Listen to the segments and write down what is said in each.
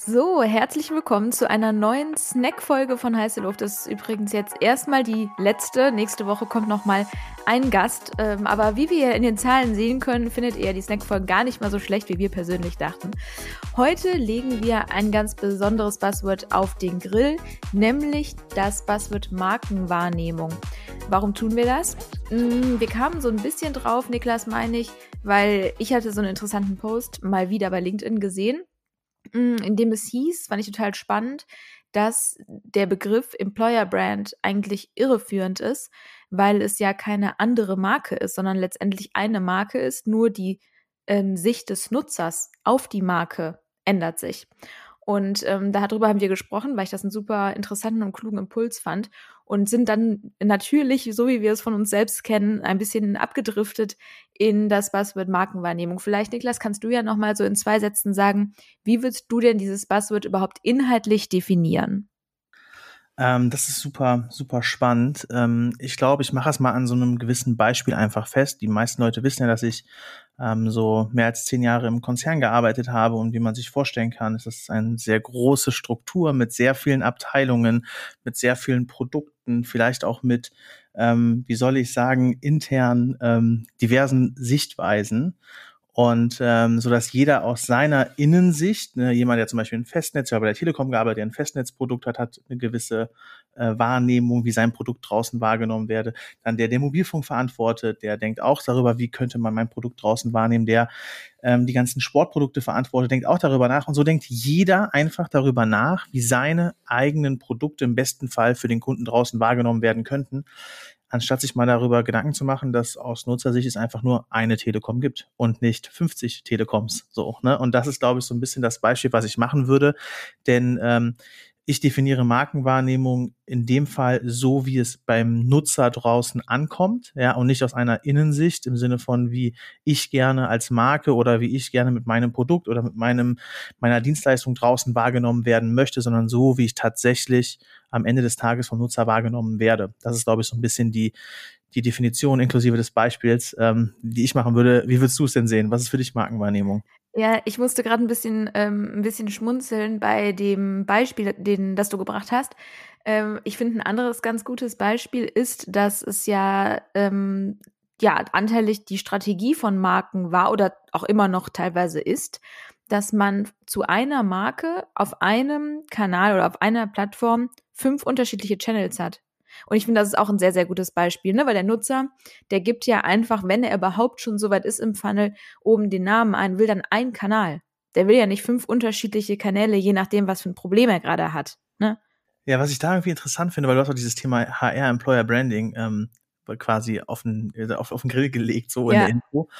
So, herzlich willkommen zu einer neuen Snack-Folge von Heiße Luft. Das ist übrigens jetzt erstmal die letzte. Nächste Woche kommt nochmal ein Gast. Ähm, aber wie wir in den Zahlen sehen können, findet ihr die Snack-Folgen gar nicht mal so schlecht, wie wir persönlich dachten. Heute legen wir ein ganz besonderes Buzzword auf den Grill, nämlich das Buzzword Markenwahrnehmung. Warum tun wir das? Mm, wir kamen so ein bisschen drauf, Niklas meine ich, weil ich hatte so einen interessanten Post mal wieder bei LinkedIn gesehen in dem es hieß, fand ich total spannend, dass der Begriff Employer Brand eigentlich irreführend ist, weil es ja keine andere Marke ist, sondern letztendlich eine Marke ist, nur die ähm, Sicht des Nutzers auf die Marke ändert sich. Und ähm, darüber haben wir gesprochen, weil ich das einen super interessanten und klugen Impuls fand und sind dann natürlich, so wie wir es von uns selbst kennen, ein bisschen abgedriftet in das Buzzword Markenwahrnehmung. Vielleicht, Niklas, kannst du ja noch mal so in zwei Sätzen sagen, wie würdest du denn dieses Buzzword überhaupt inhaltlich definieren? Ähm, das ist super, super spannend. Ähm, ich glaube, ich mache es mal an so einem gewissen Beispiel einfach fest. Die meisten Leute wissen ja, dass ich ähm, so mehr als zehn Jahre im Konzern gearbeitet habe und wie man sich vorstellen kann, ist es eine sehr große Struktur mit sehr vielen Abteilungen, mit sehr vielen Produkten, vielleicht auch mit, ähm, wie soll ich sagen, intern ähm, diversen Sichtweisen und ähm, so dass jeder aus seiner Innensicht, ne, jemand, der zum Beispiel ein Festnetz, ja bei der Telekom gearbeitet, der ein Festnetzprodukt hat, hat eine gewisse äh, Wahrnehmung, wie sein Produkt draußen wahrgenommen werde. Dann der, der Mobilfunk verantwortet, der denkt auch darüber, wie könnte man mein Produkt draußen wahrnehmen. Der ähm, die ganzen Sportprodukte verantwortet, denkt auch darüber nach. Und so denkt jeder einfach darüber nach, wie seine eigenen Produkte im besten Fall für den Kunden draußen wahrgenommen werden könnten anstatt sich mal darüber Gedanken zu machen, dass aus Nutzersicht es einfach nur eine Telekom gibt und nicht 50 Telekoms. So, ne? Und das ist, glaube ich, so ein bisschen das Beispiel, was ich machen würde. Denn ähm, ich definiere Markenwahrnehmung in dem Fall so, wie es beim Nutzer draußen ankommt, ja, und nicht aus einer Innensicht im Sinne von, wie ich gerne als Marke oder wie ich gerne mit meinem Produkt oder mit meinem, meiner Dienstleistung draußen wahrgenommen werden möchte, sondern so, wie ich tatsächlich am Ende des Tages vom Nutzer wahrgenommen werde. Das ist, glaube ich, so ein bisschen die, die Definition inklusive des Beispiels, ähm, die ich machen würde. Wie würdest du es denn sehen? Was ist für dich Markenwahrnehmung? Ja, ich musste gerade ein bisschen, ähm, ein bisschen schmunzeln bei dem Beispiel, den, das du gebracht hast. Ähm, ich finde, ein anderes ganz gutes Beispiel ist, dass es ja, ähm, ja anteilig die Strategie von Marken war oder auch immer noch teilweise ist, dass man zu einer Marke auf einem Kanal oder auf einer Plattform fünf unterschiedliche Channels hat. Und ich finde, das ist auch ein sehr, sehr gutes Beispiel, ne? weil der Nutzer, der gibt ja einfach, wenn er überhaupt schon so weit ist im Funnel, oben den Namen ein, will dann einen Kanal. Der will ja nicht fünf unterschiedliche Kanäle, je nachdem, was für ein Problem er gerade hat. Ne? Ja, was ich da irgendwie interessant finde, weil du hast auch dieses Thema HR, Employer Branding, ähm, quasi auf den, äh, auf, auf den Grill gelegt, so ja. in der Info.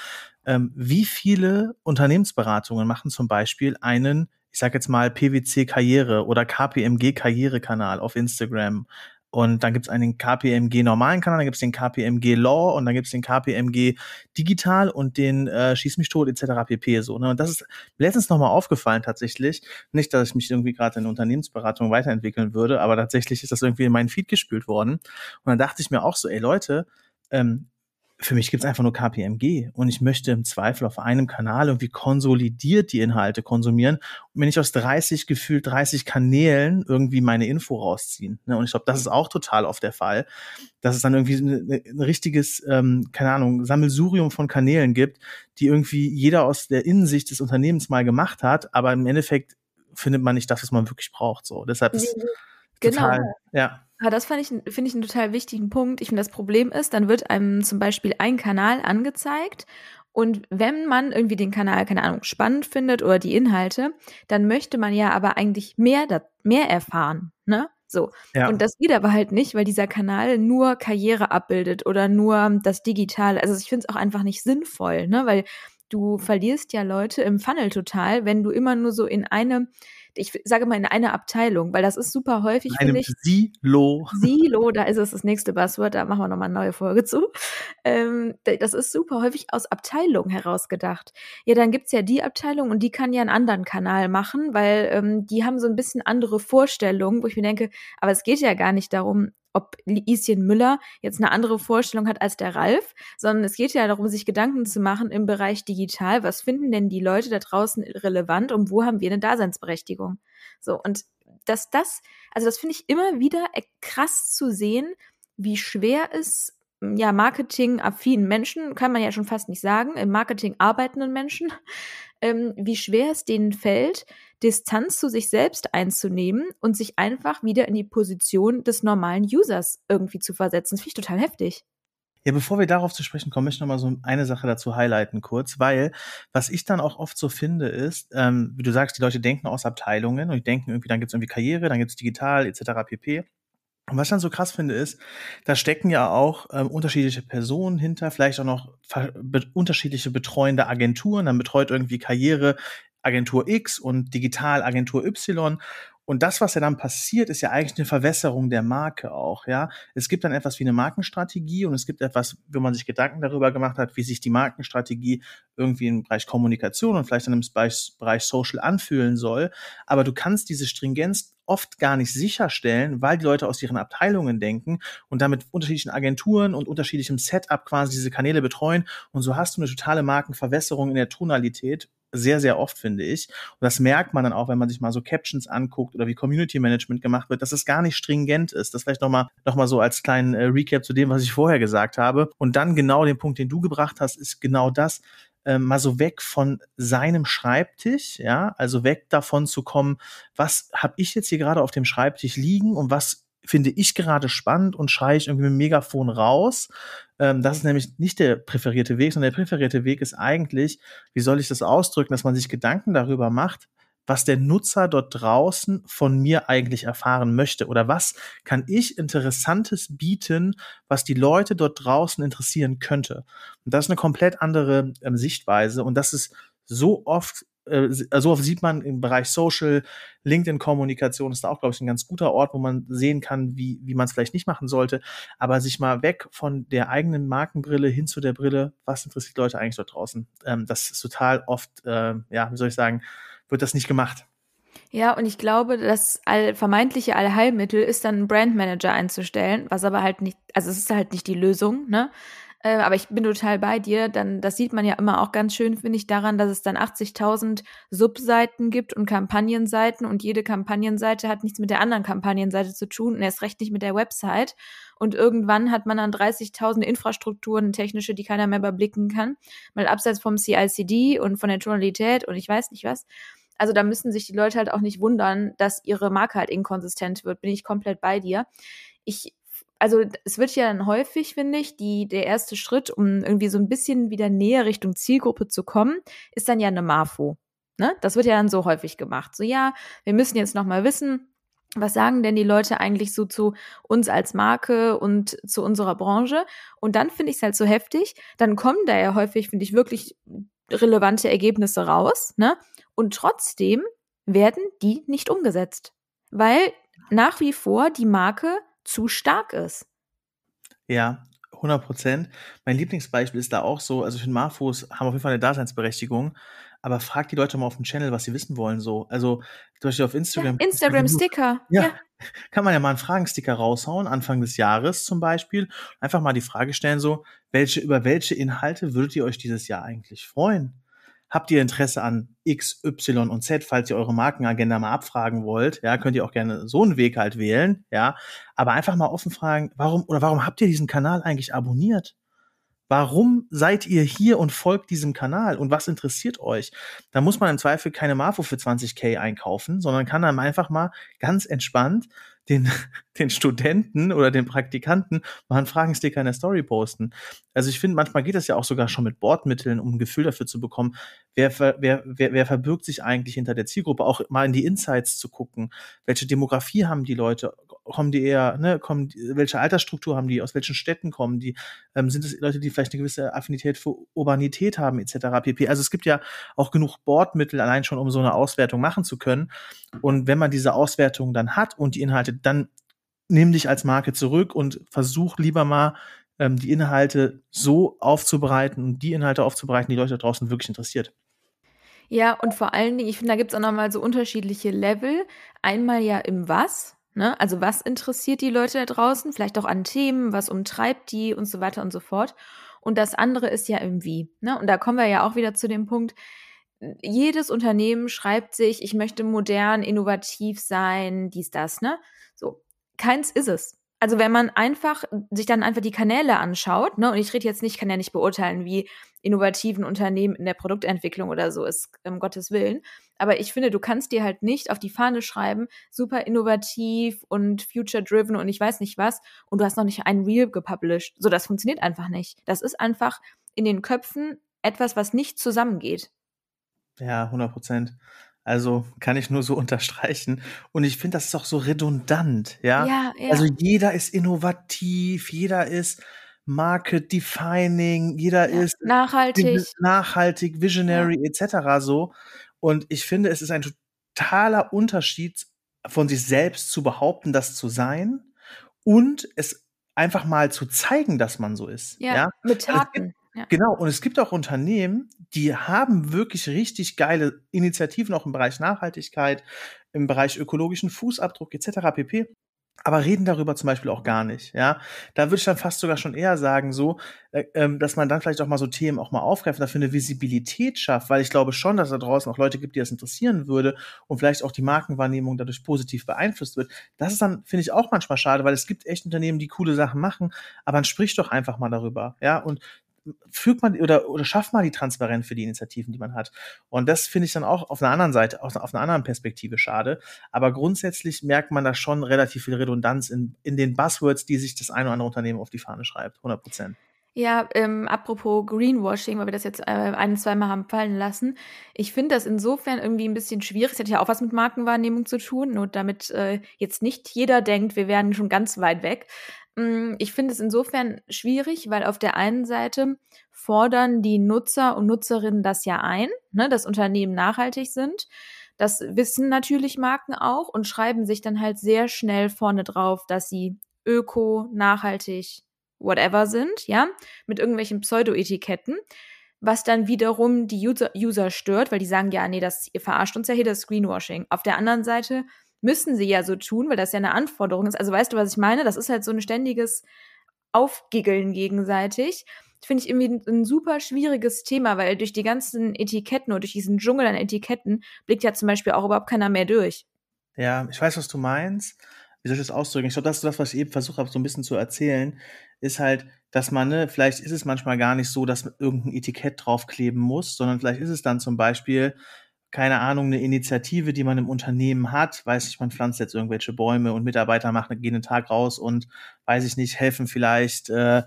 Ähm, wie viele Unternehmensberatungen machen zum Beispiel einen, ich sag jetzt mal, PwC Karriere oder KPMG Karrierekanal auf Instagram und dann gibt's einen KPMG normalen Kanal, dann gibt's den KPMG Law und dann gibt's den KPMG Digital und den äh, Schieß mich tot etc. pp. So, ne? Und das ist letztens nochmal aufgefallen tatsächlich. Nicht, dass ich mich irgendwie gerade in Unternehmensberatung weiterentwickeln würde, aber tatsächlich ist das irgendwie in meinen Feed gespült worden. Und dann dachte ich mir auch so, ey Leute, ähm, für mich gibt's einfach nur KPMG und ich möchte im Zweifel auf einem Kanal irgendwie konsolidiert die Inhalte konsumieren und mir nicht aus 30 gefühlt 30 Kanälen irgendwie meine Info rausziehen. Ne? Und ich glaube, das ist auch total oft der Fall, dass es dann irgendwie ein, ein richtiges, ähm, keine Ahnung, Sammelsurium von Kanälen gibt, die irgendwie jeder aus der Innensicht des Unternehmens mal gemacht hat, aber im Endeffekt findet man nicht das, was man wirklich braucht. So, deshalb ist genau. total, ja. Ja, das fand ich, finde ich einen total wichtigen Punkt. Ich finde, das Problem ist, dann wird einem zum Beispiel ein Kanal angezeigt und wenn man irgendwie den Kanal, keine Ahnung, spannend findet oder die Inhalte, dann möchte man ja aber eigentlich mehr, mehr erfahren, ne? So. Ja. Und das geht aber halt nicht, weil dieser Kanal nur Karriere abbildet oder nur das Digitale. Also ich finde es auch einfach nicht sinnvoll, ne? Weil du verlierst ja Leute im Funnel total, wenn du immer nur so in eine ich sage mal in einer Abteilung, weil das ist super häufig, finde ich. Silo. Silo, da ist es das nächste Buzzword, da machen wir nochmal eine neue Folge zu. Ähm, das ist super häufig aus Abteilungen herausgedacht. Ja, dann gibt's ja die Abteilung und die kann ja einen anderen Kanal machen, weil ähm, die haben so ein bisschen andere Vorstellungen, wo ich mir denke, aber es geht ja gar nicht darum, ob Lieschen Müller jetzt eine andere Vorstellung hat als der Ralf, sondern es geht ja darum, sich Gedanken zu machen im Bereich digital. Was finden denn die Leute da draußen relevant und wo haben wir eine Daseinsberechtigung? So, und dass das, also das finde ich immer wieder krass zu sehen, wie schwer es ja, marketing-affinen Menschen, kann man ja schon fast nicht sagen, im Marketing arbeitenden Menschen, ähm, wie schwer es denen fällt, Distanz zu sich selbst einzunehmen und sich einfach wieder in die Position des normalen Users irgendwie zu versetzen. Das finde ich total heftig. Ja, bevor wir darauf zu sprechen kommen, möchte ich noch mal so eine Sache dazu highlighten kurz, weil was ich dann auch oft so finde ist, ähm, wie du sagst, die Leute denken aus Abteilungen und die denken irgendwie, dann gibt es irgendwie Karriere, dann gibt es digital etc. pp. Und was ich dann so krass finde, ist, da stecken ja auch ähm, unterschiedliche Personen hinter, vielleicht auch noch unterschiedliche betreuende Agenturen. Dann betreut irgendwie Karriere Agentur X und Digital Agentur Y. Und das, was ja dann passiert, ist ja eigentlich eine Verwässerung der Marke auch, ja. Es gibt dann etwas wie eine Markenstrategie und es gibt etwas, wo man sich Gedanken darüber gemacht hat, wie sich die Markenstrategie irgendwie im Bereich Kommunikation und vielleicht dann im Bereich, Bereich Social anfühlen soll. Aber du kannst diese Stringenz oft gar nicht sicherstellen, weil die Leute aus ihren Abteilungen denken und damit unterschiedlichen Agenturen und unterschiedlichem Setup quasi diese Kanäle betreuen. Und so hast du eine totale Markenverwässerung in der Tonalität sehr, sehr oft, finde ich. Und das merkt man dann auch, wenn man sich mal so Captions anguckt oder wie Community Management gemacht wird, dass es gar nicht stringent ist. Das vielleicht nochmal noch mal so als kleinen äh, Recap zu dem, was ich vorher gesagt habe. Und dann genau den Punkt, den du gebracht hast, ist genau das, äh, mal so weg von seinem Schreibtisch, ja, also weg davon zu kommen, was habe ich jetzt hier gerade auf dem Schreibtisch liegen und was finde ich gerade spannend und schreie ich irgendwie mit dem Megafon raus. Ähm, das ist nämlich nicht der präferierte Weg, sondern der präferierte Weg ist eigentlich, wie soll ich das ausdrücken, dass man sich Gedanken darüber macht, was der Nutzer dort draußen von mir eigentlich erfahren möchte oder was kann ich Interessantes bieten, was die Leute dort draußen interessieren könnte. Und das ist eine komplett andere ähm, Sichtweise und das ist so oft äh, so oft sieht man im Bereich Social, LinkedIn-Kommunikation ist da auch, glaube ich, ein ganz guter Ort, wo man sehen kann, wie, wie man es vielleicht nicht machen sollte. Aber sich mal weg von der eigenen Markenbrille hin zu der Brille, was interessiert Leute eigentlich dort draußen? Ähm, das ist total oft, äh, ja, wie soll ich sagen, wird das nicht gemacht. Ja, und ich glaube, das all, vermeintliche Allheilmittel ist dann einen Brandmanager einzustellen, was aber halt nicht, also es ist halt nicht die Lösung, ne? Äh, aber ich bin total bei dir. Dann, das sieht man ja immer auch ganz schön, finde ich, daran, dass es dann 80.000 Subseiten gibt und Kampagnenseiten und jede Kampagnenseite hat nichts mit der anderen Kampagnenseite zu tun und erst recht nicht mit der Website. Und irgendwann hat man dann 30.000 Infrastrukturen, technische, die keiner mehr überblicken kann. Mal abseits vom CICD und von der Tonalität und ich weiß nicht was. Also da müssen sich die Leute halt auch nicht wundern, dass ihre Marke halt inkonsistent wird. Bin ich komplett bei dir. Ich also es wird ja dann häufig, finde ich, die, der erste Schritt, um irgendwie so ein bisschen wieder näher Richtung Zielgruppe zu kommen, ist dann ja eine Marfo. Ne? Das wird ja dann so häufig gemacht. So, ja, wir müssen jetzt nochmal wissen, was sagen denn die Leute eigentlich so zu uns als Marke und zu unserer Branche? Und dann finde ich es halt so heftig. Dann kommen da ja häufig, finde ich, wirklich relevante Ergebnisse raus. Ne? Und trotzdem werden die nicht umgesetzt. Weil nach wie vor die Marke zu stark ist. Ja, 100 Prozent. Mein Lieblingsbeispiel ist da auch so, also ich finde, Marfos haben auf jeden Fall eine Daseinsberechtigung, aber frag die Leute mal auf dem Channel, was sie wissen wollen, so. Also, zum Beispiel auf Instagram. Ja, Instagram-Sticker. Ja, ja, Kann man ja mal einen Fragensticker raushauen, Anfang des Jahres zum Beispiel. Einfach mal die Frage stellen, so, welche, über welche Inhalte würdet ihr euch dieses Jahr eigentlich freuen? Habt ihr Interesse an X, Y und Z, falls ihr eure Markenagenda mal abfragen wollt, ja, könnt ihr auch gerne so einen Weg halt wählen, ja. Aber einfach mal offen fragen, warum oder warum habt ihr diesen Kanal eigentlich abonniert? Warum seid ihr hier und folgt diesem Kanal und was interessiert euch? Da muss man im Zweifel keine Marfo für 20k einkaufen, sondern kann dann einfach mal ganz entspannt den, den Studenten oder den Praktikanten mal einen Fragensticker in der Story posten. Also ich finde, manchmal geht das ja auch sogar schon mit Bordmitteln, um ein Gefühl dafür zu bekommen, wer, wer, wer, wer verbirgt sich eigentlich hinter der Zielgruppe, auch mal in die Insights zu gucken. Welche Demografie haben die Leute? Kommen die eher, ne, kommen, welche Altersstruktur haben die, aus welchen Städten kommen die? Ähm, sind es Leute, die vielleicht eine gewisse Affinität für Urbanität haben, etc. pp. Also es gibt ja auch genug Bordmittel allein schon, um so eine Auswertung machen zu können. Und wenn man diese Auswertung dann hat und die Inhalte dann nimm dich als Marke zurück und versuch lieber mal ähm, die Inhalte so aufzubereiten und die Inhalte aufzubereiten, die Leute da draußen wirklich interessiert. Ja, und vor allen Dingen, ich finde, da gibt es auch nochmal so unterschiedliche Level. Einmal ja im Was, Ne? Also was interessiert die Leute da draußen? Vielleicht auch an Themen, was umtreibt die und so weiter und so fort. Und das andere ist ja irgendwie. Ne? Und da kommen wir ja auch wieder zu dem Punkt, jedes Unternehmen schreibt sich, ich möchte modern, innovativ sein, dies, das, ne? So. Keins ist es also wenn man einfach sich dann einfach die Kanäle anschaut, ne, und ich rede jetzt nicht, kann ja nicht beurteilen, wie innovativen Unternehmen in der Produktentwicklung oder so ist, um Gottes Willen. Aber ich finde, du kannst dir halt nicht auf die Fahne schreiben, super innovativ und future-driven und ich weiß nicht was, und du hast noch nicht ein Reel gepublished. So, das funktioniert einfach nicht. Das ist einfach in den Köpfen etwas, was nicht zusammengeht. Ja, 100 Prozent. Also kann ich nur so unterstreichen. Und ich finde, das ist auch so redundant, ja? Ja, ja. Also jeder ist innovativ, jeder ist Market Defining, jeder ja, ist nachhaltig, nachhaltig, visionary ja. etc. so. Und ich finde, es ist ein totaler Unterschied von sich selbst zu behaupten, das zu sein und es einfach mal zu zeigen, dass man so ist. Ja, ja? mit Taten. Genau, und es gibt auch Unternehmen, die haben wirklich richtig geile Initiativen auch im Bereich Nachhaltigkeit, im Bereich ökologischen Fußabdruck etc. pp aber reden darüber zum Beispiel auch gar nicht, ja. Da würde ich dann fast sogar schon eher sagen, so, äh, ähm, dass man dann vielleicht auch mal so Themen auch mal aufgreift, dafür eine Visibilität schafft, weil ich glaube schon, dass da draußen auch Leute gibt, die das interessieren würde und vielleicht auch die Markenwahrnehmung dadurch positiv beeinflusst wird. Das ist dann, finde ich, auch manchmal schade, weil es gibt echt Unternehmen, die coole Sachen machen, aber man spricht doch einfach mal darüber, ja. Und fügt man oder, oder schafft man die Transparenz für die Initiativen, die man hat. Und das finde ich dann auch auf einer anderen Seite, auf, auf einer anderen Perspektive schade. Aber grundsätzlich merkt man da schon relativ viel Redundanz in, in den Buzzwords, die sich das eine oder andere Unternehmen auf die Fahne schreibt. 100 Prozent. Ja, ähm, apropos Greenwashing, weil wir das jetzt äh, ein, zweimal haben fallen lassen. Ich finde das insofern irgendwie ein bisschen schwierig. Es hat ja auch was mit Markenwahrnehmung zu tun, nur damit äh, jetzt nicht jeder denkt, wir wären schon ganz weit weg. Mm, ich finde es insofern schwierig, weil auf der einen Seite fordern die Nutzer und Nutzerinnen das ja ein, ne, dass Unternehmen nachhaltig sind. Das wissen natürlich Marken auch und schreiben sich dann halt sehr schnell vorne drauf, dass sie öko, nachhaltig, whatever sind, ja, mit irgendwelchen Pseudo-Etiketten, was dann wiederum die User, User stört, weil die sagen, ja, nee, das, ihr verarscht uns ja hier das Screenwashing. Auf der anderen Seite müssen sie ja so tun, weil das ja eine Anforderung ist. Also weißt du, was ich meine? Das ist halt so ein ständiges Aufgiggeln gegenseitig. Finde ich irgendwie ein, ein, super schwieriges Thema, weil durch die ganzen Etiketten oder durch diesen Dschungel an Etiketten blickt ja zum Beispiel auch überhaupt keiner mehr durch. Ja, ich weiß, was du meinst. Wie soll ich das ausdrücken? Ich glaube, das ist das, was ich eben versucht habe, so ein bisschen zu erzählen, ist halt, dass man, ne, vielleicht ist es manchmal gar nicht so, dass irgendein Etikett draufkleben muss, sondern vielleicht ist es dann zum Beispiel, keine Ahnung, eine Initiative, die man im Unternehmen hat, weiß ich, man pflanzt jetzt irgendwelche Bäume und Mitarbeiter machen, gehen einen Tag raus und weiß ich nicht, helfen vielleicht äh,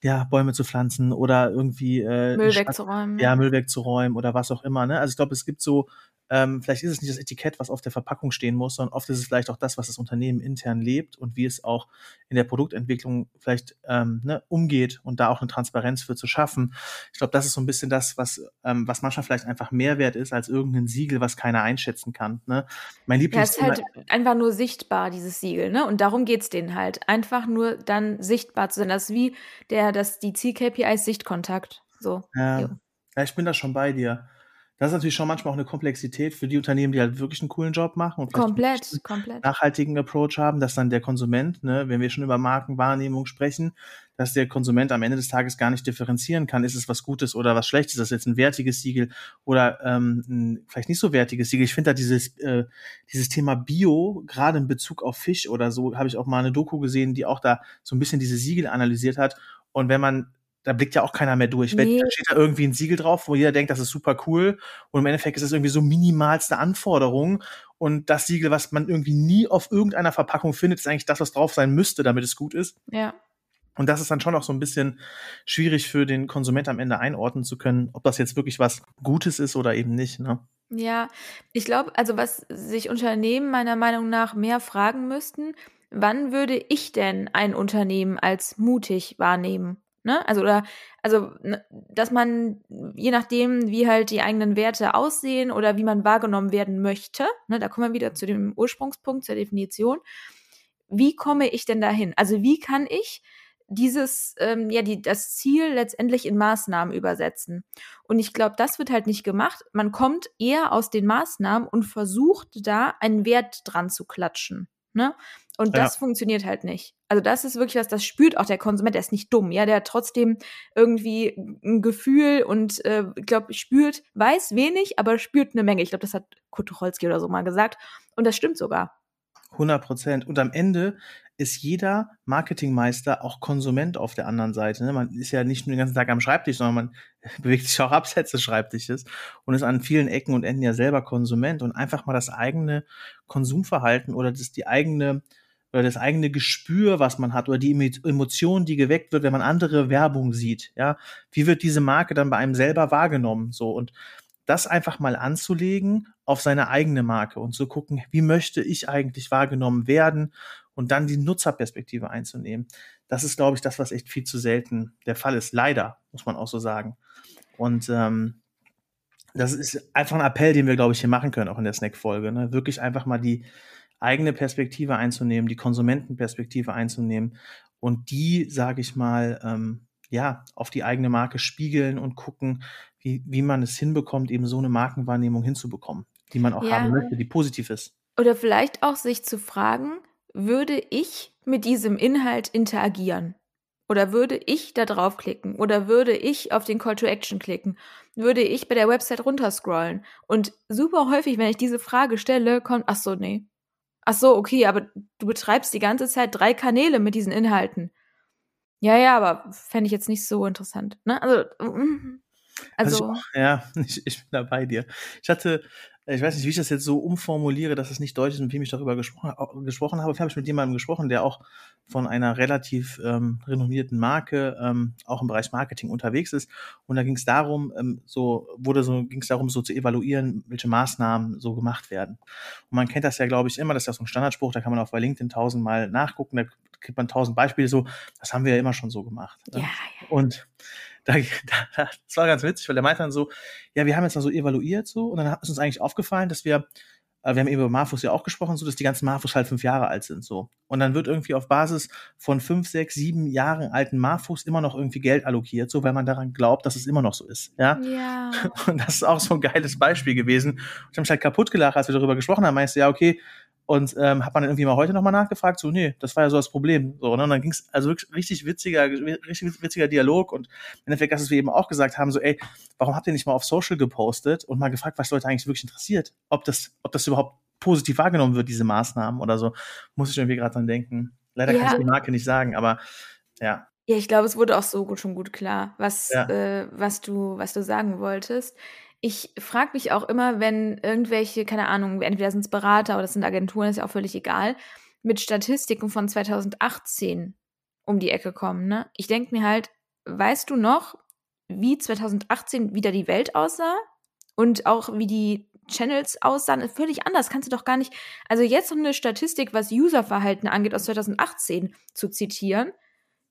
ja, Bäume zu pflanzen oder irgendwie äh, Müll wegzuräumen. Ja, Müll wegzuräumen oder was auch immer. Ne? Also ich glaube, es gibt so ähm, vielleicht ist es nicht das Etikett, was auf der Verpackung stehen muss, sondern oft ist es vielleicht auch das, was das Unternehmen intern lebt und wie es auch in der Produktentwicklung vielleicht ähm, ne, umgeht und da auch eine Transparenz für zu schaffen. Ich glaube, das ist so ein bisschen das, was, ähm, was manchmal vielleicht einfach Mehrwert ist als irgendein Siegel, was keiner einschätzen kann. Ne? Mein Lieblings ja, ist halt einfach nur sichtbar, dieses Siegel, ne? Und darum geht's denen halt. Einfach nur dann sichtbar zu sein. Das ist wie der, das, die Ziel-KPIs Sichtkontakt. So. Ja. ja, ich bin da schon bei dir das ist natürlich schon manchmal auch eine Komplexität für die Unternehmen, die halt wirklich einen coolen Job machen und komplett, einen komplett. nachhaltigen Approach haben, dass dann der Konsument, ne, wenn wir schon über Markenwahrnehmung sprechen, dass der Konsument am Ende des Tages gar nicht differenzieren kann, ist es was Gutes oder was Schlechtes, ist das jetzt ein wertiges Siegel oder ähm, ein vielleicht nicht so wertiges Siegel. Ich finde da dieses, äh, dieses Thema Bio, gerade in Bezug auf Fisch oder so, habe ich auch mal eine Doku gesehen, die auch da so ein bisschen diese Siegel analysiert hat. Und wenn man da blickt ja auch keiner mehr durch. Nee. Da steht da irgendwie ein Siegel drauf, wo jeder denkt, das ist super cool. Und im Endeffekt ist es irgendwie so minimalste Anforderung. Und das Siegel, was man irgendwie nie auf irgendeiner Verpackung findet, ist eigentlich das, was drauf sein müsste, damit es gut ist. Ja. Und das ist dann schon auch so ein bisschen schwierig für den Konsument am Ende einordnen zu können, ob das jetzt wirklich was Gutes ist oder eben nicht. Ne? Ja, ich glaube, also was sich Unternehmen meiner Meinung nach mehr fragen müssten, wann würde ich denn ein Unternehmen als mutig wahrnehmen? Ne? Also, oder, also, ne, dass man, je nachdem, wie halt die eigenen Werte aussehen oder wie man wahrgenommen werden möchte, ne, da kommen wir wieder zu dem Ursprungspunkt, zur Definition. Wie komme ich denn dahin? Also, wie kann ich dieses, ähm, ja, die, das Ziel letztendlich in Maßnahmen übersetzen. Und ich glaube, das wird halt nicht gemacht. Man kommt eher aus den Maßnahmen und versucht da einen Wert dran zu klatschen. Ne? Und das ja. funktioniert halt nicht. Also das ist wirklich was, das spürt auch der Konsument, der ist nicht dumm, ja, der hat trotzdem irgendwie ein Gefühl und äh, ich glaube, spürt, weiß wenig, aber spürt eine Menge. Ich glaube, das hat Kurt Tucholsky oder so mal gesagt. Und das stimmt sogar. 100 Prozent. Und am Ende ist jeder Marketingmeister auch Konsument auf der anderen Seite. Ne? Man ist ja nicht nur den ganzen Tag am Schreibtisch, sondern man bewegt sich auch abseits des Schreibtisches und ist an vielen Ecken und Enden ja selber Konsument und einfach mal das eigene Konsumverhalten oder das die eigene oder das eigene Gespür, was man hat, oder die Emotion, die geweckt wird, wenn man andere Werbung sieht. Ja, wie wird diese Marke dann bei einem selber wahrgenommen? So und das einfach mal anzulegen auf seine eigene Marke und zu gucken, wie möchte ich eigentlich wahrgenommen werden und dann die Nutzerperspektive einzunehmen. Das ist, glaube ich, das, was echt viel zu selten der Fall ist. Leider, muss man auch so sagen. Und ähm, das ist einfach ein Appell, den wir, glaube ich, hier machen können, auch in der Snack-Folge. Ne? Wirklich einfach mal die eigene Perspektive einzunehmen, die Konsumentenperspektive einzunehmen und die, sage ich mal, ähm, ja, auf die eigene Marke spiegeln und gucken, wie, wie man es hinbekommt, eben so eine Markenwahrnehmung hinzubekommen, die man auch ja. haben möchte, die positiv ist. Oder vielleicht auch sich zu fragen, würde ich mit diesem Inhalt interagieren? Oder würde ich da draufklicken? Oder würde ich auf den Call to Action klicken? Würde ich bei der Website runterscrollen? Und super häufig, wenn ich diese Frage stelle, kommt, ach so, nee, Ach so, okay, aber du betreibst die ganze Zeit drei Kanäle mit diesen Inhalten. Ja, ja, aber fände ich jetzt nicht so interessant. Ne? Also, mm, also, also ich, ja, ich, ich bin da bei dir. Ich hatte ich weiß nicht, wie ich das jetzt so umformuliere, dass es nicht deutlich ist, mit wem ich darüber gesprochen, gesprochen habe. Ich habe mit jemandem gesprochen, der auch von einer relativ ähm, renommierten Marke ähm, auch im Bereich Marketing unterwegs ist. Und da ging es darum, ähm, so wurde so ging es darum, so zu evaluieren, welche Maßnahmen so gemacht werden. Und man kennt das ja, glaube ich, immer. Das ist ja so ein Standardspruch. Da kann man auch bei LinkedIn tausendmal nachgucken. Da kriegt man tausend Beispiele. So, das haben wir ja immer schon so gemacht. Ja, ja. Und da, da, das war ganz witzig, weil der meinte dann so, ja, wir haben jetzt mal so evaluiert so und dann ist uns eigentlich aufgefallen, dass wir, äh, wir haben eben über Marfus ja auch gesprochen, so dass die ganzen Marfus halt fünf Jahre alt sind so. Und dann wird irgendwie auf Basis von fünf, sechs, sieben Jahren alten Marfus immer noch irgendwie Geld allokiert, so weil man daran glaubt, dass es immer noch so ist. Ja. ja. Und das ist auch so ein geiles Beispiel gewesen. Ich habe mich halt kaputt gelacht, als wir darüber gesprochen haben. Meinst du, ja, okay, und ähm, hat man dann irgendwie mal heute nochmal nachgefragt, so, nee, das war ja so das Problem. So, ne? Und dann ging es also wirklich richtig witziger, richtig witziger Dialog. Und im Endeffekt, das, was wir eben auch gesagt haben, so, ey, warum habt ihr nicht mal auf Social gepostet und mal gefragt, was Leute eigentlich wirklich interessiert? Ob das, ob das überhaupt positiv wahrgenommen wird, diese Maßnahmen oder so. Muss ich irgendwie gerade dran denken. Leider ja. kann ich die Marke nicht sagen, aber ja. Ja, ich glaube, es wurde auch so gut, schon gut klar, was, ja. äh, was du, was du sagen wolltest. Ich frage mich auch immer, wenn irgendwelche, keine Ahnung, entweder sind es Berater oder sind Agenturen, ist ja auch völlig egal, mit Statistiken von 2018 um die Ecke kommen. Ne? Ich denke mir halt, weißt du noch, wie 2018 wieder die Welt aussah? Und auch wie die Channels aussahen, völlig anders. Kannst du doch gar nicht. Also jetzt noch eine Statistik, was Userverhalten angeht, aus 2018 zu zitieren,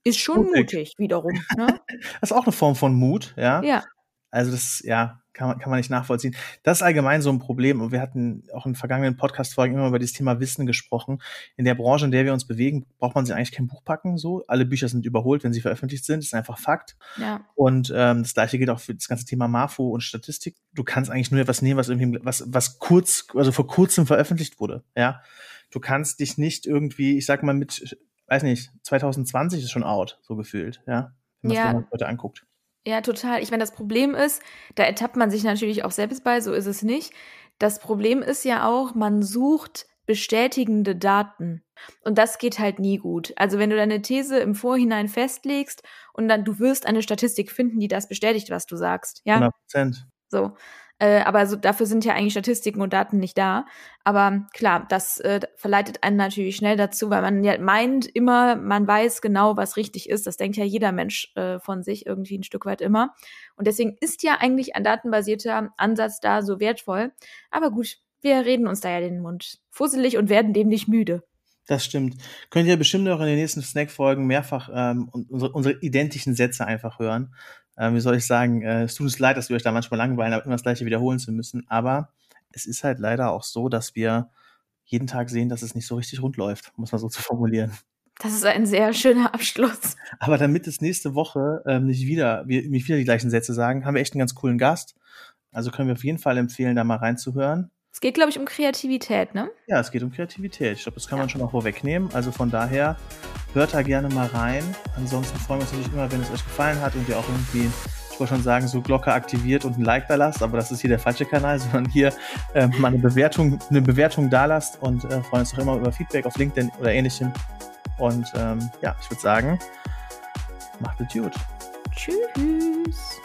ist schon mutig, mutig wiederum. Ne? das ist auch eine Form von Mut, ja. Ja. Also das, ja, kann man, kann man nicht nachvollziehen. Das ist allgemein so ein Problem. Und wir hatten auch in vergangenen Podcast-Folgen immer über das Thema Wissen gesprochen. In der Branche, in der wir uns bewegen, braucht man sich eigentlich kein Buch packen. So, alle Bücher sind überholt, wenn sie veröffentlicht sind. Das ist einfach Fakt. Ja. Und ähm, das gleiche gilt auch für das ganze Thema Marfo und Statistik. Du kannst eigentlich nur etwas nehmen, was irgendwie, was, was kurz, also vor kurzem veröffentlicht wurde. Ja. Du kannst dich nicht irgendwie, ich sag mal, mit, weiß nicht, 2020 ist schon out, so gefühlt, ja. Wenn man ja. sich heute anguckt. Ja, total. Ich meine, das Problem ist, da ertappt man sich natürlich auch selbst bei, so ist es nicht. Das Problem ist ja auch, man sucht bestätigende Daten. Und das geht halt nie gut. Also wenn du deine These im Vorhinein festlegst und dann du wirst eine Statistik finden, die das bestätigt, was du sagst. Ja. 100 Prozent. So. Äh, aber so, dafür sind ja eigentlich Statistiken und Daten nicht da. Aber klar, das äh, verleitet einen natürlich schnell dazu, weil man ja meint immer, man weiß genau, was richtig ist. Das denkt ja jeder Mensch äh, von sich irgendwie ein Stück weit immer. Und deswegen ist ja eigentlich ein datenbasierter Ansatz da so wertvoll. Aber gut, wir reden uns da ja den Mund fusselig und werden dem nicht müde. Das stimmt. Könnt ihr bestimmt auch in den nächsten Snack-Folgen mehrfach ähm, unsere, unsere identischen Sätze einfach hören äh, wie soll ich sagen, äh, es tut uns leid, dass wir euch da manchmal langweilen, aber immer das Gleiche wiederholen zu müssen. Aber es ist halt leider auch so, dass wir jeden Tag sehen, dass es nicht so richtig rund läuft, muss man so zu formulieren. Das ist ein sehr schöner Abschluss. Aber damit es nächste Woche ähm, nicht wieder, wir nicht wieder die gleichen Sätze sagen, haben wir echt einen ganz coolen Gast. Also können wir auf jeden Fall empfehlen, da mal reinzuhören. Es geht, glaube ich, um Kreativität, ne? Ja, es geht um Kreativität. Ich glaube, das kann ja. man schon auch vorwegnehmen. Also von daher hört da gerne mal rein. Ansonsten freuen wir uns natürlich immer, wenn es euch gefallen hat und ihr auch irgendwie, ich wollte schon sagen, so Glocke aktiviert und ein Like da lasst, aber das ist hier der falsche Kanal, sondern hier äh, mal eine Bewertung, eine Bewertung da lasst und äh, freuen uns auch immer über Feedback auf LinkedIn oder ähnlichem. Und ähm, ja, ich würde sagen, macht es gut. Tschüss.